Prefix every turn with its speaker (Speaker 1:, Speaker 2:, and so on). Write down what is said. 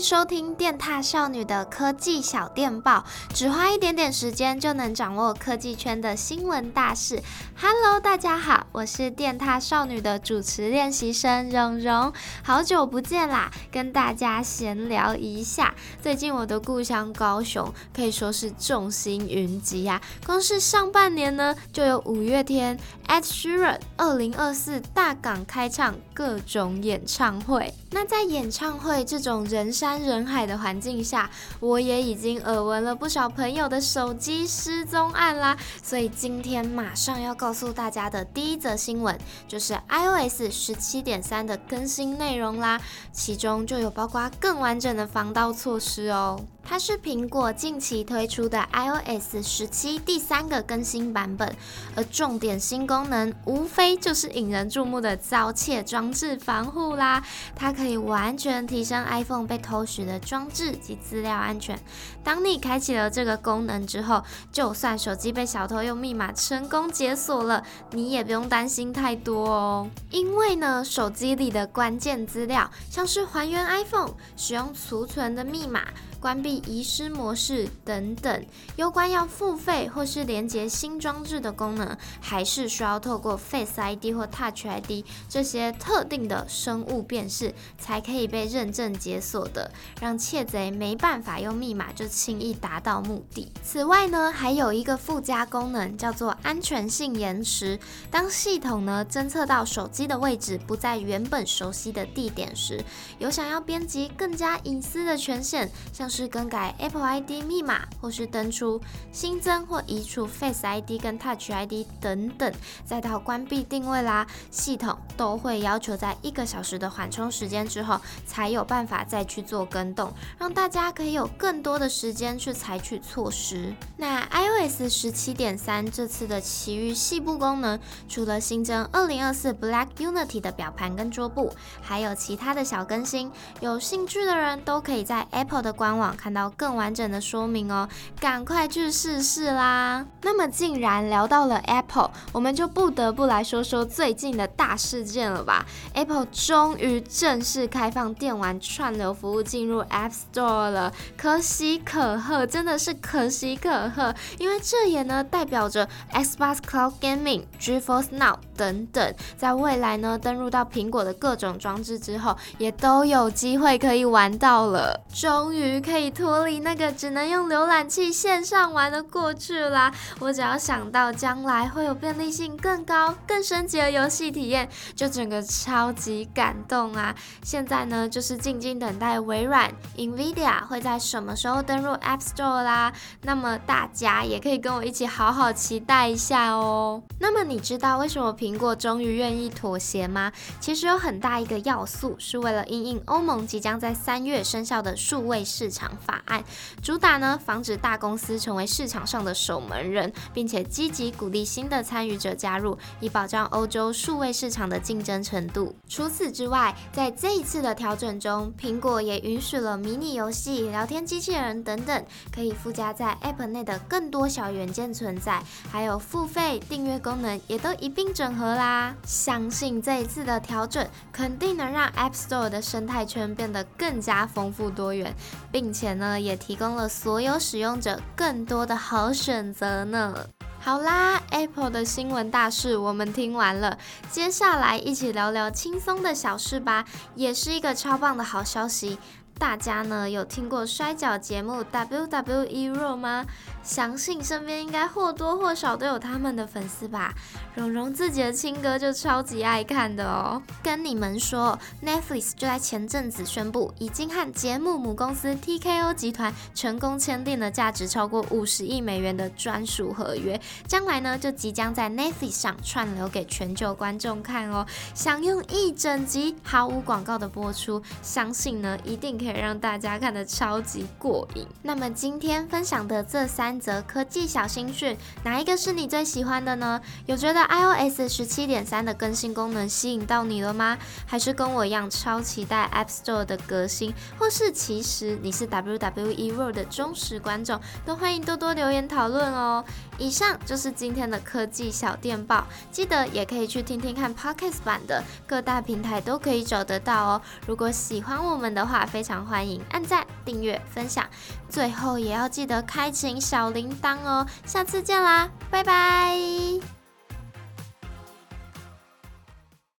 Speaker 1: 收听电踏少女的科技小电报，只花一点点时间就能掌握科技圈的新闻大事。Hello，大家好，我是电踏少女的主持练习生蓉蓉，好久不见啦，跟大家闲聊一下。最近我的故乡高雄可以说是众星云集呀，光是上半年呢，就有五月天、Ed Sheeran 二零二四大港开唱各种演唱会。那在演唱会这种人山人海的环境下，我也已经耳闻了不少朋友的手机失踪案啦。所以今天马上要告诉大家的第一则新闻，就是 iOS 十七点三的更新内容啦，其中就有包括更完整的防盗措施哦。它是苹果近期推出的 iOS 十七第三个更新版本，而重点新功能无非就是引人注目的遭窃装置防护啦。它可以完全提升 iPhone 被偷获取的装置及资料安全。当你开启了这个功能之后，就算手机被小偷用密码成功解锁了，你也不用担心太多哦。因为呢，手机里的关键资料，像是还原 iPhone、使用储存的密码。关闭遗失模式等等，有关要付费或是连接新装置的功能，还是需要透过 Face ID 或 Touch ID 这些特定的生物辨识，才可以被认证解锁的，让窃贼没办法用密码就轻易达到目的。此外呢，还有一个附加功能叫做安全性延迟。当系统呢侦测到手机的位置不在原本熟悉的地点时，有想要编辑更加隐私的权限，像是更改 Apple ID 密码，或是登出、新增或移除 Face ID 跟 Touch ID 等等，再到关闭定位啦，系统都会要求在一个小时的缓冲时间之后，才有办法再去做更动，让大家可以有更多的时间去采取措施。那 iOS 十七点三这次的奇遇细部功能，除了新增二零二四 Black Unity 的表盘跟桌布，还有其他的小更新，有兴趣的人都可以在 Apple 的官网。网看到更完整的说明哦，赶快去试试啦！那么既然聊到了 Apple，我们就不得不来说说最近的大事件了吧？Apple 终于正式开放电玩串流服务进入 App Store 了，可喜可贺，真的是可喜可贺，因为这也呢代表着 Xbox Cloud Gaming、G force Now 等等，在未来呢登入到苹果的各种装置之后，也都有机会可以玩到了，终于。可以脱离那个只能用浏览器线上玩的过去啦！我只要想到将来会有便利性更高、更升级的游戏体验，就整个超级感动啊！现在呢，就是静静等待微软、NVIDIA 会在什么时候登入 App Store 啦。那么大家也可以跟我一起好好期待一下哦。那么你知道为什么苹苹果终于愿意妥协吗？其实有很大一个要素是为了因应欧盟即将在三月生效的数位市场。法案主打呢，防止大公司成为市场上的守门人，并且积极鼓励新的参与者加入，以保障欧洲数位市场的竞争程度。除此之外，在这一次的调整中，苹果也允许了迷你游戏、聊天机器人等等可以附加在 App 内的更多小元件存在，还有付费订阅功能也都一并整合合啦。相信这一次的调整肯定能让 App Store 的生态圈变得更加丰富多元，并且呢，也提供了所有使用者更多的好选择呢。好啦，Apple 的新闻大事我们听完了，接下来一起聊聊轻松的小事吧，也是一个超棒的好消息。大家呢有听过摔角节目 WWE Raw 吗？相信身边应该或多或少都有他们的粉丝吧。蓉蓉自己的亲哥就超级爱看的哦。跟你们说，Netflix 就在前阵子宣布，已经和节目母公司 TKO 集团成功签订了价值超过五十亿美元的专属合约，将来呢就即将在 Netflix 上串流给全球观众看哦。享用一整集毫无广告的播出，相信呢一定可以让大家看得超级过瘾。那么今天分享的这三。三则科技小新讯，哪一个是你最喜欢的呢？有觉得 iOS 十七点三的更新功能吸引到你了吗？还是跟我一样超期待 App Store 的革新？或是其实你是 WWE World 的忠实观众？都欢迎多多留言讨论哦。以上就是今天的科技小电报，记得也可以去听听看 Podcast 版的，各大平台都可以找得到哦。如果喜欢我们的话，非常欢迎按赞、订阅、分享，最后也要记得开启小铃铛哦。下次见啦，拜拜。